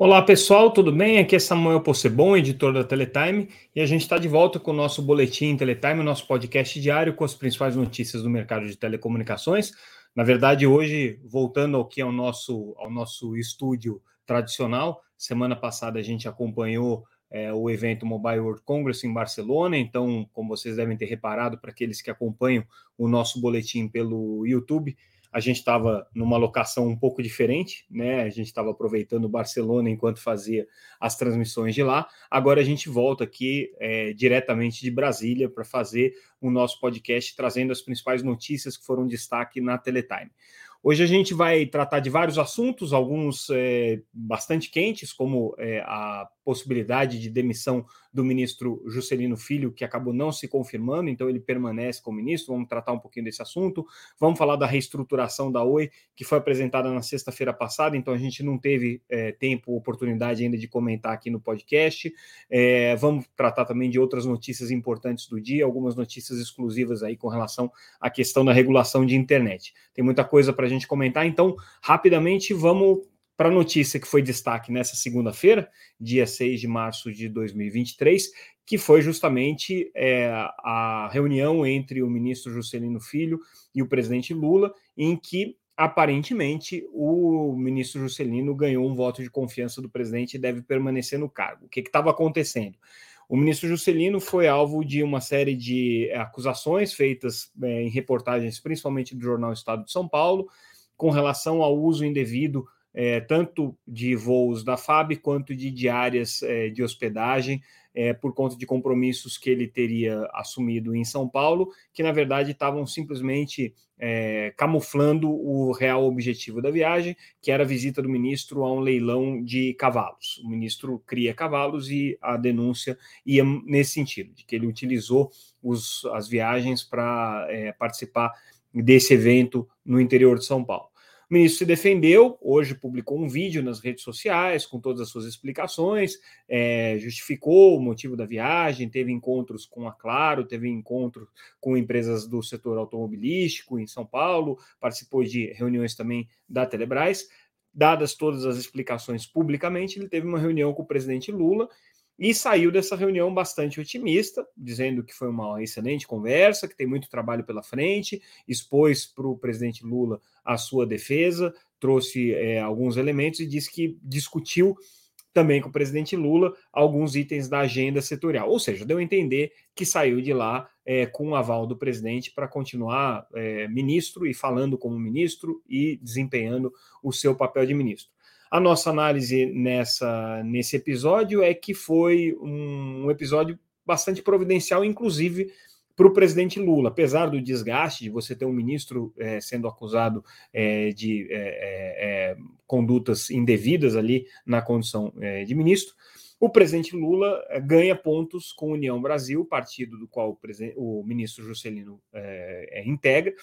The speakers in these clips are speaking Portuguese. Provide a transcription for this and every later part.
Olá pessoal, tudo bem? Aqui é Samuel Possebon, editor da Teletime, e a gente está de volta com o nosso boletim Teletime, nosso podcast diário com as principais notícias do mercado de telecomunicações. Na verdade, hoje, voltando ao nosso, ao nosso estúdio tradicional, semana passada a gente acompanhou é, o evento Mobile World Congress em Barcelona, então, como vocês devem ter reparado, para aqueles que acompanham o nosso boletim pelo YouTube, a gente estava numa locação um pouco diferente, né? A gente estava aproveitando Barcelona enquanto fazia as transmissões de lá. Agora a gente volta aqui é, diretamente de Brasília para fazer o nosso podcast, trazendo as principais notícias que foram destaque na Teletime. Hoje a gente vai tratar de vários assuntos, alguns é, bastante quentes, como é, a possibilidade de demissão do ministro Juscelino Filho, que acabou não se confirmando, então ele permanece como ministro. Vamos tratar um pouquinho desse assunto. Vamos falar da reestruturação da Oi, que foi apresentada na sexta-feira passada, então a gente não teve é, tempo, oportunidade ainda de comentar aqui no podcast. É, vamos tratar também de outras notícias importantes do dia, algumas notícias exclusivas aí com relação à questão da regulação de internet. Tem muita coisa para a gente comentar, então, rapidamente vamos para a notícia que foi destaque nessa segunda-feira, dia 6 de março de 2023, que foi justamente é, a reunião entre o ministro Juscelino Filho e o presidente Lula, em que aparentemente o ministro Juscelino ganhou um voto de confiança do presidente e deve permanecer no cargo. O que estava acontecendo? O ministro Juscelino foi alvo de uma série de acusações feitas é, em reportagens, principalmente do jornal Estado de São Paulo, com relação ao uso indevido é, tanto de voos da FAB quanto de diárias é, de hospedagem, é, por conta de compromissos que ele teria assumido em São Paulo, que na verdade estavam simplesmente é, camuflando o real objetivo da viagem, que era a visita do ministro a um leilão de cavalos. O ministro cria cavalos e a denúncia ia nesse sentido, de que ele utilizou os, as viagens para é, participar desse evento no interior de São Paulo. O ministro se defendeu, hoje publicou um vídeo nas redes sociais com todas as suas explicações, é, justificou o motivo da viagem, teve encontros com a Claro, teve encontros com empresas do setor automobilístico em São Paulo, participou de reuniões também da Telebrás. Dadas todas as explicações publicamente, ele teve uma reunião com o presidente Lula e saiu dessa reunião bastante otimista, dizendo que foi uma excelente conversa, que tem muito trabalho pela frente, expôs para o presidente Lula a sua defesa, trouxe é, alguns elementos e disse que discutiu também com o presidente Lula alguns itens da agenda setorial. Ou seja, deu a entender que saiu de lá é, com o aval do presidente para continuar é, ministro e falando como ministro e desempenhando o seu papel de ministro. A nossa análise nessa, nesse episódio é que foi um, episódio bastante providencial, inclusive para o presidente Lula, apesar do desgaste de você ter um ministro é, sendo acusado é, de é, condutas indevidas ali na condição de ministro, o presidente Lula ganha pontos com União Brasil, partido do qual o, o ministro Juscelino integra,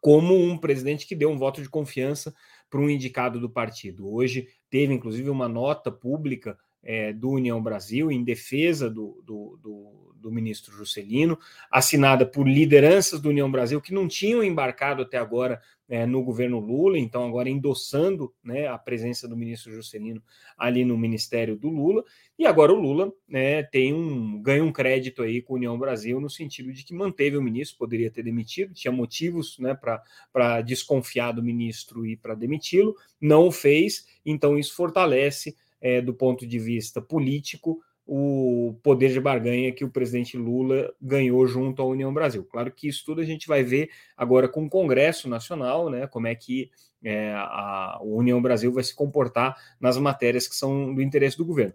como um presidente que deu um voto de confiança para um indicado do partido. Hoje teve, inclusive, uma nota pública é, do União Brasil em defesa do, do, do, do, ministro Juscelino, assinada por lideranças do União Brasil que não tinham embarcado até agora é, no governo Lula, então agora endossando né, a presença do ministro Juscelino ali no ministério do Lula, e agora o Lula né, tem um ganha um crédito aí com a União Brasil no sentido de que manteve o ministro, poderia ter demitido, tinha motivos né, para desconfiar do ministro e para demiti-lo, não o fez, então isso fortalece é, do ponto de vista político, o poder de barganha que o presidente Lula ganhou junto à União Brasil. Claro que isso tudo a gente vai ver agora com o Congresso Nacional, né? Como é que é, a, União Brasil vai se comportar nas matérias que são do interesse do governo.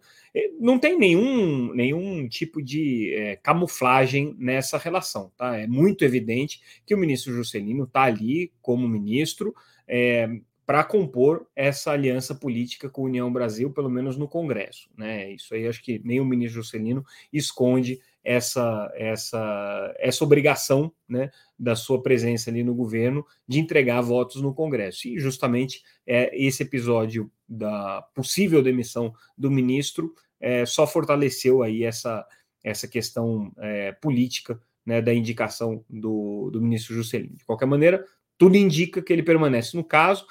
Não tem nenhum, nenhum tipo de é, camuflagem nessa relação, tá? É muito evidente que o ministro Juscelino está ali como ministro. É, para compor essa aliança política com a União Brasil, pelo menos no Congresso. Né? Isso aí acho que nem o ministro Juscelino esconde essa, essa, essa obrigação né, da sua presença ali no governo de entregar votos no Congresso. E justamente é, esse episódio da possível demissão do ministro é, só fortaleceu aí essa, essa questão é, política né, da indicação do, do ministro Juscelino. De qualquer maneira, tudo indica que ele permanece no caso.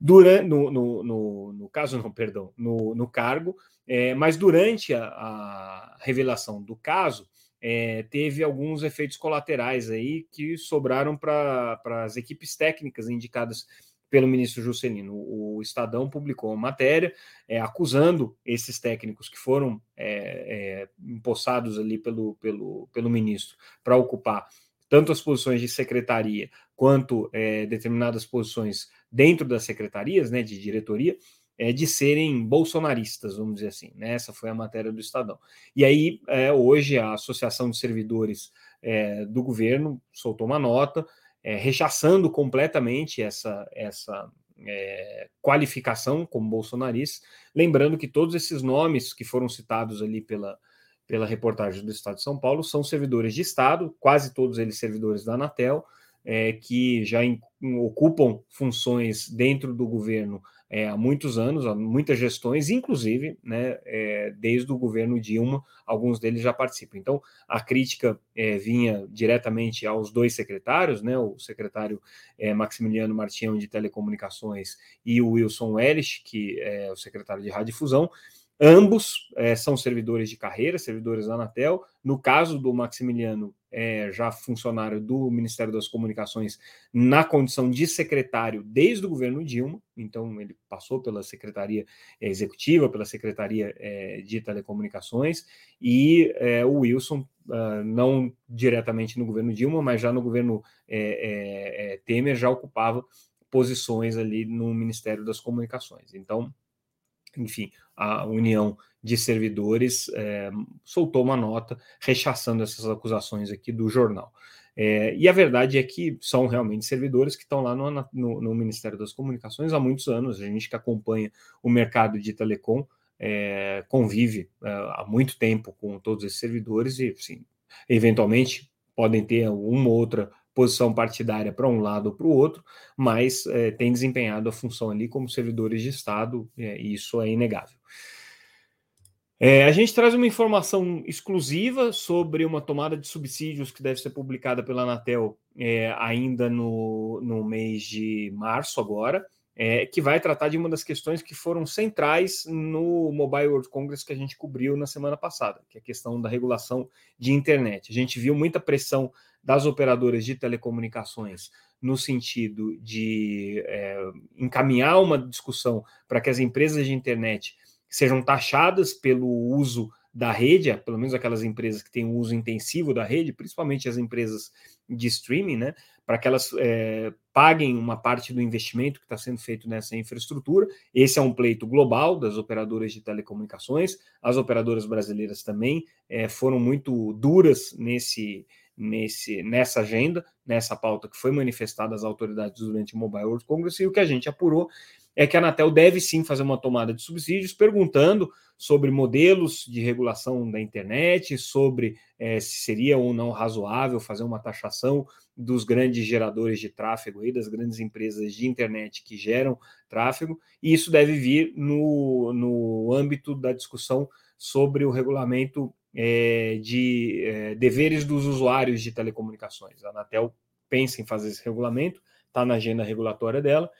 Durante, no, no, no, no caso, não, perdão, no, no cargo, é, mas durante a, a, revelação do caso, é, teve alguns efeitos colaterais aí que sobraram para as equipes técnicas indicadas pelo ministro Juscelino. O Estadão publicou uma matéria é, acusando esses técnicos que foram é, é, empossados ali pelo, pelo, pelo ministro para ocupar tanto as posições de secretaria quanto é, determinadas posições dentro das secretarias, né, de diretoria, é, de serem bolsonaristas, vamos dizer assim. Né? Essa foi a matéria do Estadão. E aí, é, hoje, a Associação de Servidores é, do governo soltou uma nota é, rechaçando completamente essa, essa é, qualificação como bolsonarista, lembrando que todos esses nomes que foram citados ali pela, pela reportagem do Estado de São Paulo são servidores de Estado, quase todos eles servidores da Anatel, é, que já in, ocupam funções dentro do governo é, há muitos anos, há muitas gestões, inclusive, né, é, desde o governo Dilma, alguns deles já participam. Então, a crítica é, vinha diretamente aos dois secretários, né, o secretário é, Maximiliano Martião de Telecomunicações e o Wilson Wellich, que é o secretário de Radiodifusão, Ambos é, são servidores de carreira, servidores da Anatel. No caso do Maximiliano, é já funcionário do Ministério das Comunicações na condição de secretário desde o governo Dilma, então ele passou pela Secretaria Executiva, pela Secretaria é, de Telecomunicações, e é, o Wilson, uh, não diretamente no governo Dilma, mas já no governo é, é, Temer, já ocupava posições ali no Ministério das Comunicações. Então, enfim, a União de Servidores é, soltou uma nota rechaçando essas acusações aqui do jornal. É, e a verdade é que são realmente servidores que estão lá no, no, no, Ministério das Comunicações há muitos anos. A gente que acompanha o mercado de telecom é, convive há muito tempo com todos esses servidores e, sim, eventualmente podem ter uma ou outra posição partidária para um lado ou para o outro, mas é, tem desempenhado a função ali como servidores de Estado, é, e isso é inegável. É, a gente traz uma informação exclusiva sobre uma tomada de subsídios que deve ser publicada pela Anatel é, ainda no, no mês de março agora, é, que vai tratar de uma das questões que foram centrais no Mobile World Congress que a gente cobriu na semana passada, que é a questão da regulação de internet. A gente viu muita pressão das operadoras de telecomunicações no sentido de é, encaminhar uma discussão para que as empresas de internet sejam taxadas pelo uso da rede, pelo menos aquelas empresas que têm um uso intensivo da rede, principalmente as empresas de streaming, né, para que elas é, paguem uma parte do investimento que está sendo feito nessa infraestrutura. Esse é um pleito global das operadoras de telecomunicações. As operadoras brasileiras também é, foram muito duras nesse nesse, nessa agenda, nessa pauta que foi manifestada às autoridades durante o Mobile World Congress, e o que a gente apurou é que a Anatel deve sim fazer uma tomada de subsídios, perguntando sobre modelos de regulação da internet, sobre é, se seria ou não razoável fazer uma taxação dos grandes geradores de tráfego aí, das grandes empresas de internet que geram tráfego, e isso deve vir no, no âmbito da discussão sobre o regulamento é, de é, deveres dos usuários de telecomunicações. A Anatel pensa em fazer esse regulamento, está na agenda regulatória dela,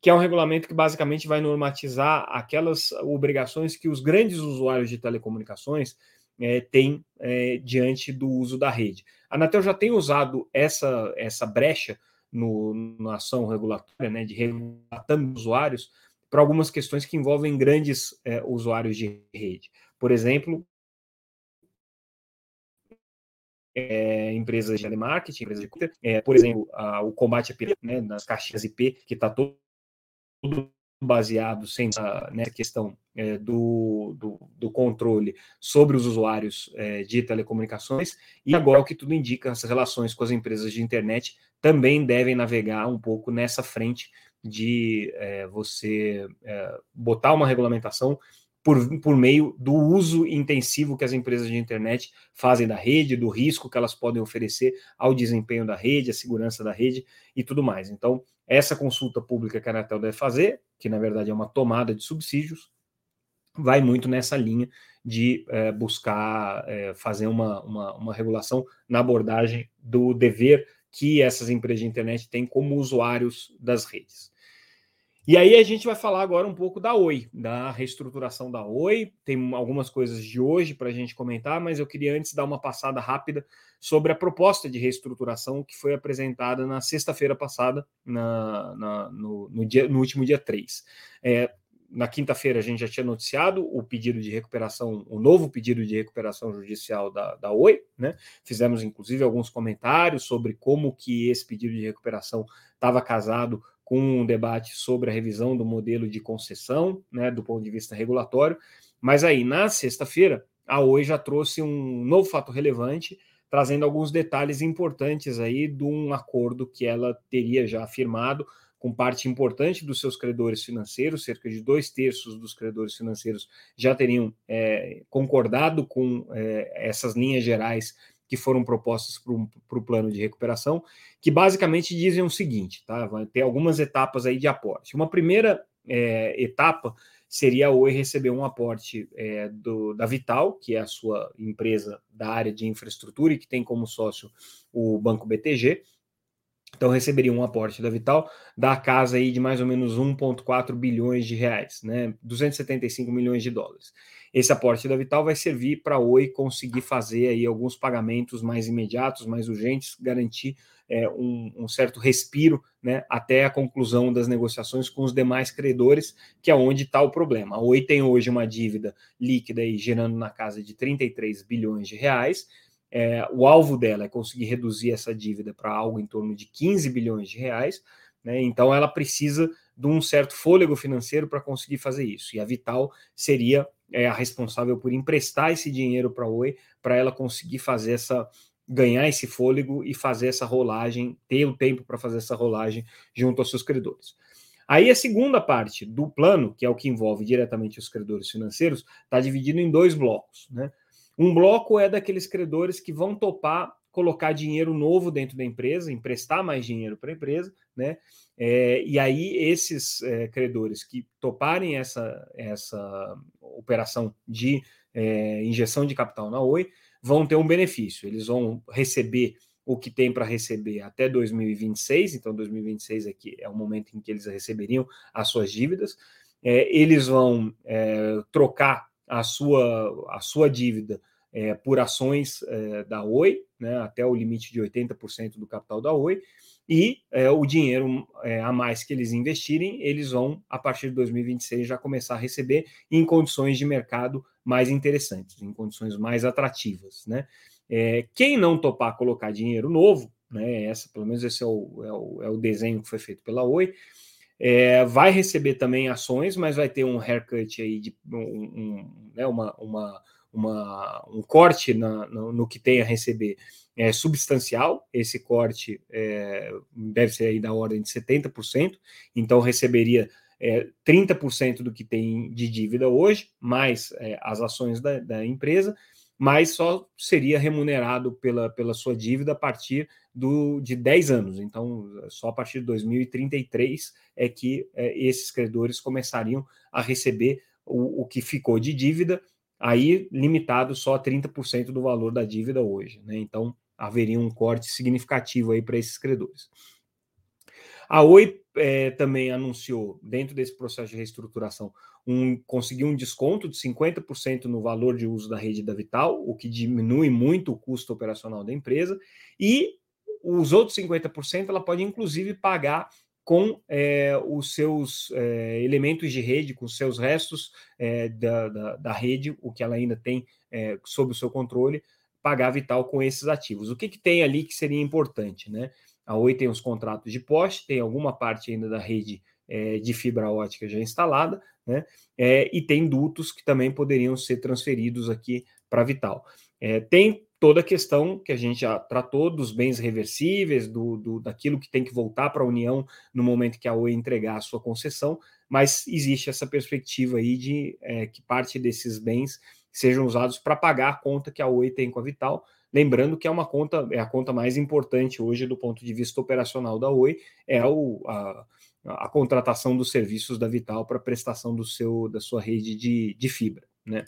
que é um regulamento que basicamente vai normatizar aquelas obrigações que os grandes usuários de telecomunicações é, têm é, diante do uso da rede. A Anatel já tem usado essa, essa brecha no, na ação regulatória, né, de regulatando usuários, para algumas questões que envolvem grandes é, usuários de rede. Por exemplo, é, empresas de telemarketing, empresas de é, por exemplo, a, o combate a pirâmide, né, nas caixinhas IP, que está todo, baseado sem nessa questão é, do, do, do, controle sobre os usuários é, de telecomunicações, e agora o que tudo indica, as relações com as empresas de internet também devem navegar um pouco nessa frente de é, você é, botar uma regulamentação por, por meio do uso intensivo que as empresas de internet fazem da rede, do risco que elas podem oferecer ao desempenho da rede, à segurança da rede e tudo mais. Então, essa consulta pública que a Anatel deve fazer, que na verdade é uma tomada de subsídios, vai muito nessa linha de é, buscar é, fazer uma, uma, uma regulação na abordagem do dever que essas empresas de internet têm como usuários das redes. E aí a gente vai falar agora um pouco da Oi, da reestruturação da Oi. Tem algumas coisas de hoje para a gente comentar, mas eu queria antes dar uma passada rápida sobre a proposta de reestruturação que foi apresentada na sexta-feira passada, na, na, no, no, dia, no último dia 3. É, na quinta-feira a gente já tinha noticiado o pedido de recuperação, o novo pedido de recuperação judicial da, da Oi, né? Fizemos inclusive alguns comentários sobre como que esse pedido de recuperação estava casado com um debate sobre a revisão do modelo de concessão, né, do ponto de vista regulatório. Mas aí, na sexta-feira, a Oi já trouxe um novo fato relevante, trazendo alguns detalhes importantes aí de um acordo que ela teria já firmado com parte importante dos seus credores financeiros, cerca de dois terços dos credores financeiros já teriam é, concordado com é, essas linhas gerais que foram propostas para o plano de recuperação, que basicamente dizem o seguinte: tá? vai ter algumas etapas aí de aporte. Uma primeira é, etapa seria a Oi receber um aporte é, do, da Vital, que é a sua empresa da área de infraestrutura e que tem como sócio o Banco BTG. Então receberia um aporte da Vital da casa aí de mais ou menos 1,4 bilhões de reais, né? 275 milhões de dólares. Esse aporte da Vital vai servir para a Oi conseguir fazer aí alguns pagamentos mais imediatos, mais urgentes, garantir é, um, um, certo respiro né, até a conclusão das negociações com os demais credores, que é onde está o problema. A Oi tem hoje uma dívida líquida aí, gerando na casa de 33 bilhões de reais. É, o alvo dela é conseguir reduzir essa dívida para algo em torno de 15 bilhões de reais. Né, então ela precisa de um certo fôlego financeiro para conseguir fazer isso. E a Vital seria é a responsável por emprestar esse dinheiro para a Oi para ela conseguir fazer essa ganhar esse fôlego e fazer essa rolagem, ter o tempo para fazer essa rolagem junto aos seus credores. Aí a segunda parte do plano, que é o que envolve diretamente os credores financeiros, está dividido em dois blocos. Né? Um bloco é daqueles credores que vão topar colocar dinheiro novo dentro da empresa, emprestar mais dinheiro para a empresa, né? É, e aí esses é, credores que toparem essa, essa operação de é, injeção de capital na Oi vão ter um benefício. Eles vão receber o que tem para receber até 2026, então 2026 aqui é o momento em que eles receberiam as suas dívidas. É, eles vão é, trocar a sua, a sua dívida é, por ações é, da Oi, né, até o limite de 80% do capital da Oi, e é, o dinheiro é, a mais que eles investirem, eles vão, a partir de 2026, já começar a receber em condições de mercado mais interessantes, em condições mais atrativas. Né? É, quem não topar colocar dinheiro novo, né, essa, pelo menos esse é o, é o, é o desenho que foi feito pela Oi, é, vai receber também ações, mas vai ter um haircut aí de um, um, né, uma, uma uma, um corte na, no, no, que tem a receber é substancial, esse corte é, deve ser aí da ordem de 70%, então receberia é, 30% do que tem de dívida hoje, mais é, as ações da, da, empresa, mas só seria remunerado pela, pela sua dívida a partir do, de 10 anos. Então, só a partir de 2033 é que é, esses credores começariam a receber o, o que ficou de dívida aí limitado só a 30% do valor da dívida hoje. Né? Então, haveria um corte significativo aí para esses credores. A Oi é, também anunciou, dentro desse processo de reestruturação, um, um desconto de 50% no valor de uso da rede da Vital, o que diminui muito o custo operacional da empresa, e os outros 50% ela pode inclusive pagar com é, os seus é, elementos de rede, com os seus restos é, da, da, da, rede, o que ela ainda tem sob o seu controle, pagar Vital com esses ativos. O que, que tem ali que seria importante? Né? A Oi tem os contratos de poste, tem alguma parte ainda da rede de fibra ótica já instalada, né? e tem dutos que também poderiam ser transferidos aqui para Vital. tem toda a questão que a gente já tratou dos bens reversíveis, do, do daquilo que tem que voltar para a União no momento que a Oi entregar a sua concessão, mas existe essa perspectiva aí de é, que parte desses bens sejam usados para pagar a conta que a Oi tem com a Vital. Lembrando que é uma conta, é a conta mais importante hoje do ponto de vista operacional da Oi, é o, a, a contratação dos serviços da Vital para prestação do seu, da sua rede de, de fibra, né?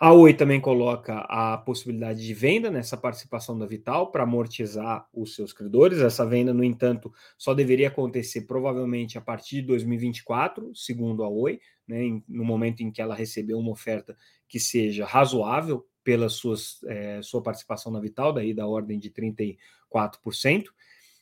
A Oi também coloca a possibilidade de venda nessa participação da Vital para amortizar os seus credores. Essa venda, no entanto, só deveria acontecer provavelmente a partir de 2024, segundo a Oi, né, no momento em que ela recebeu uma oferta que seja razoável pela suas, é, sua participação na Vital, daí da ordem de 34%.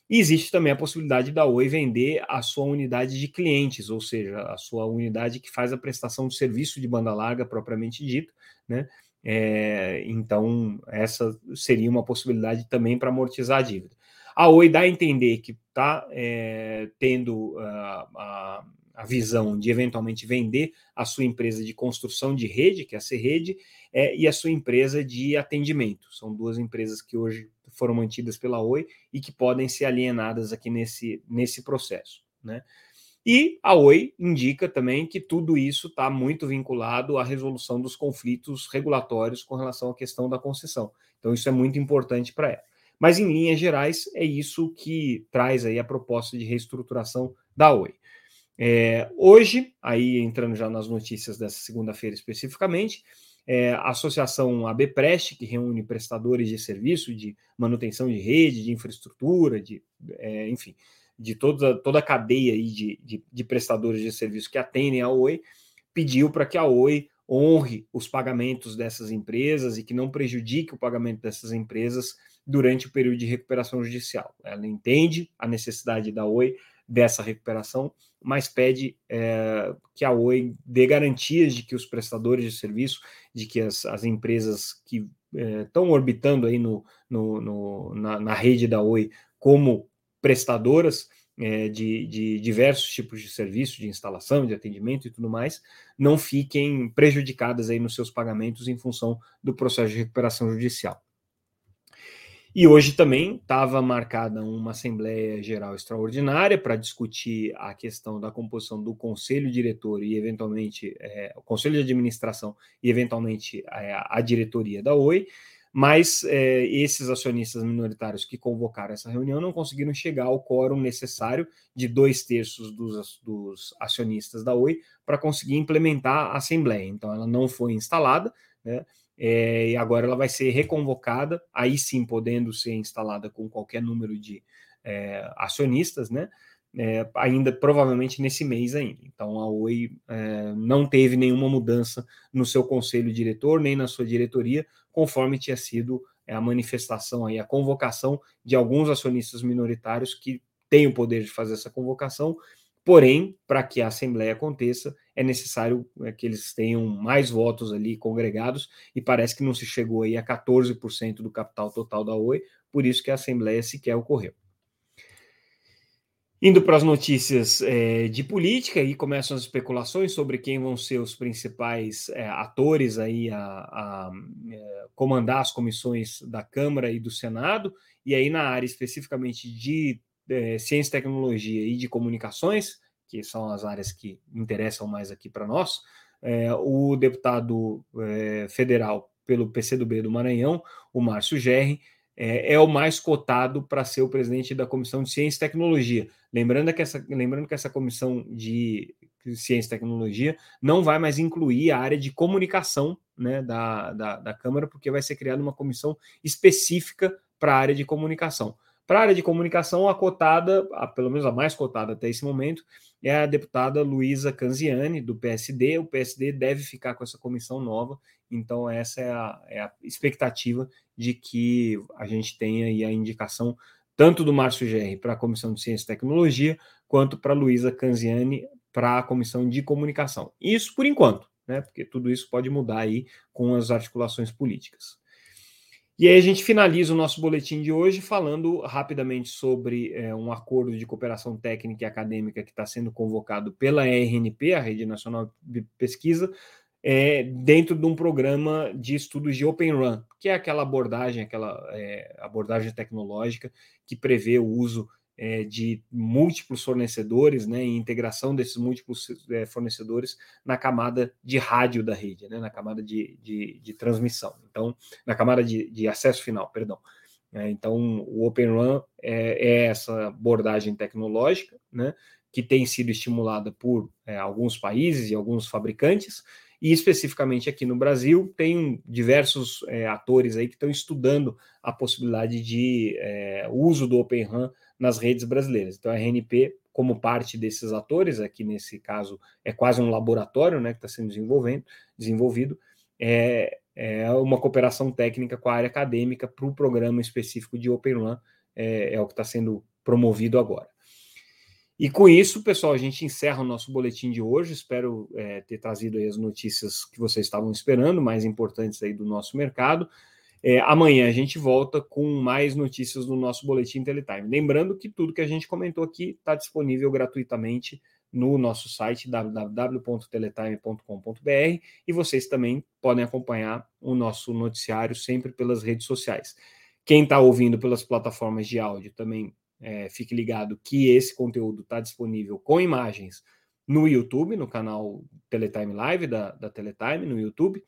E existe também a possibilidade da Oi vender a sua unidade de clientes, ou seja, a sua unidade que faz a prestação de serviço de banda larga propriamente dito, né? É, então, essa seria uma possibilidade também para amortizar a dívida. A Oi dá a entender que está é, tendo a, a, a, visão de eventualmente vender a sua empresa de construção de rede, que é a C-Rede, é, e a sua empresa de atendimento. São duas empresas que hoje foram mantidas pela Oi e que podem ser alienadas aqui nesse, nesse processo. Né? E a Oi indica também que tudo isso está muito vinculado à resolução dos conflitos regulatórios com relação à questão da concessão. Então, isso é muito importante para ela. Mas, em linhas gerais, é isso que traz aí a proposta de reestruturação da Oi. É, hoje, aí entrando já nas notícias dessa segunda-feira especificamente, é, a associação ABPrest, que reúne prestadores de serviço de manutenção de rede, de infraestrutura, de, é, enfim, de toda, toda a cadeia aí de, de, de prestadores de serviço que atendem a Oi, pediu para que a Oi honre os pagamentos dessas empresas e que não prejudique o pagamento dessas empresas durante o período de recuperação judicial. Ela entende a necessidade da Oi dessa recuperação, mas pede é, que a Oi dê garantias de que os prestadores de serviço, de que as, as empresas que estão é, orbitando aí no, no, no na, na, rede da Oi como prestadoras é, de, de diversos tipos de serviço, de instalação, de atendimento e tudo mais, não fiquem prejudicadas aí nos seus pagamentos em função do processo de recuperação judicial. E hoje também estava marcada uma Assembleia Geral Extraordinária para discutir a questão da composição do Conselho Diretor e, eventualmente, é, o Conselho de Administração e, eventualmente, é, a diretoria da Oi. Mas é, esses acionistas minoritários que convocaram essa reunião não conseguiram chegar ao quórum necessário de dois terços dos, dos acionistas da Oi para conseguir implementar a Assembleia. Então, ela não foi instalada, né? É, e agora ela vai ser reconvocada, aí sim podendo ser instalada com qualquer número de é, acionistas, né? É, ainda provavelmente nesse mês ainda. Então a Oi não teve nenhuma mudança no seu conselho diretor nem na sua diretoria, conforme tinha sido a manifestação aí, a convocação de alguns acionistas minoritários que têm o poder de fazer essa convocação Porém, para que a Assembleia aconteça, é necessário é, que eles tenham mais votos ali congregados, e parece que não se chegou aí a 14% do capital total da Oi, por isso que a Assembleia sequer ocorreu. Indo para as notícias é, de política, aí começam as especulações sobre quem vão ser os principais é, atores aí a, a, a, é, comandar as comissões da Câmara e do Senado, e aí na área especificamente de é, ciência e tecnologia e de comunicações, que são as áreas que interessam mais aqui para nós, é, o deputado é, federal pelo PCdoB do Maranhão, o Márcio Gerri, é, é, o mais cotado para ser o presidente da Comissão de Ciência e Tecnologia. Lembrando que essa, lembrando que essa comissão de Ciência e Tecnologia não vai mais incluir a área de comunicação né, da, da, da Câmara, porque vai ser criada uma comissão específica para a área de comunicação. Para a área de comunicação, a cotada, a, pelo menos a mais cotada até esse momento, é a deputada Luísa Canziani, do PSD. O PSD deve ficar com essa comissão nova, então essa é a, é a expectativa de que a gente tenha aí a indicação tanto do Márcio Gerri para a Comissão de Ciência e Tecnologia, quanto para Luísa Canziani para a Comissão de Comunicação. Isso por enquanto, né? Porque tudo isso pode mudar aí com as articulações políticas. E aí a gente finaliza o nosso boletim de hoje falando rapidamente sobre é, um acordo de cooperação técnica e acadêmica que está sendo convocado pela RNP, a Rede Nacional de Pesquisa, é, dentro de um programa de estudos de Open Run, que é aquela abordagem, aquela é, abordagem tecnológica que prevê o uso é, de múltiplos fornecedores, né, e integração desses múltiplos é, fornecedores na camada de rádio da rede, né, na camada de, de, de transmissão, então, na camada de, de acesso final, perdão. É, então, o Open Run é, é, essa abordagem tecnológica, né, que tem sido estimulada por é, alguns países e alguns fabricantes, e especificamente aqui no Brasil, tem diversos é, atores aí que estão estudando a possibilidade de uso do Open RAN nas redes brasileiras. Então, a RNP, como parte desses atores, aqui nesse caso é quase um laboratório né, que está sendo desenvolvido, é, é uma cooperação técnica com a área acadêmica para o programa específico de Open RAN, é, é o que está sendo promovido agora. E com isso, pessoal, a gente encerra o nosso boletim de hoje. Espero é, ter trazido as notícias que vocês estavam esperando, mais importantes aí do nosso mercado. É, amanhã a gente volta com mais notícias do nosso boletim Teletime. Lembrando que tudo que a gente comentou aqui está disponível gratuitamente no nosso site www.teletime.com.br e vocês também podem acompanhar o nosso noticiário sempre pelas redes sociais. Quem está ouvindo pelas plataformas de áudio também é, fique ligado que esse conteúdo está disponível com imagens no YouTube, no canal Teletime Live da, da Teletime, no YouTube,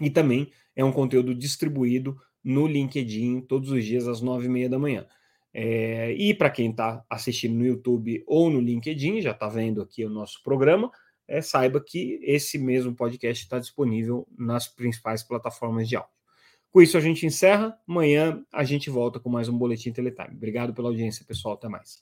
e também é um conteúdo distribuído no LinkedIn todos os dias às nove e meia da manhã. É, e para quem está assistindo no YouTube ou no LinkedIn, já está vendo aqui o nosso programa, é, saiba que esse mesmo podcast está disponível nas principais plataformas de áudio. Com isso, a gente encerra. Amanhã a gente volta com mais um Boletim Teletime. Obrigado pela audiência, pessoal. Até mais.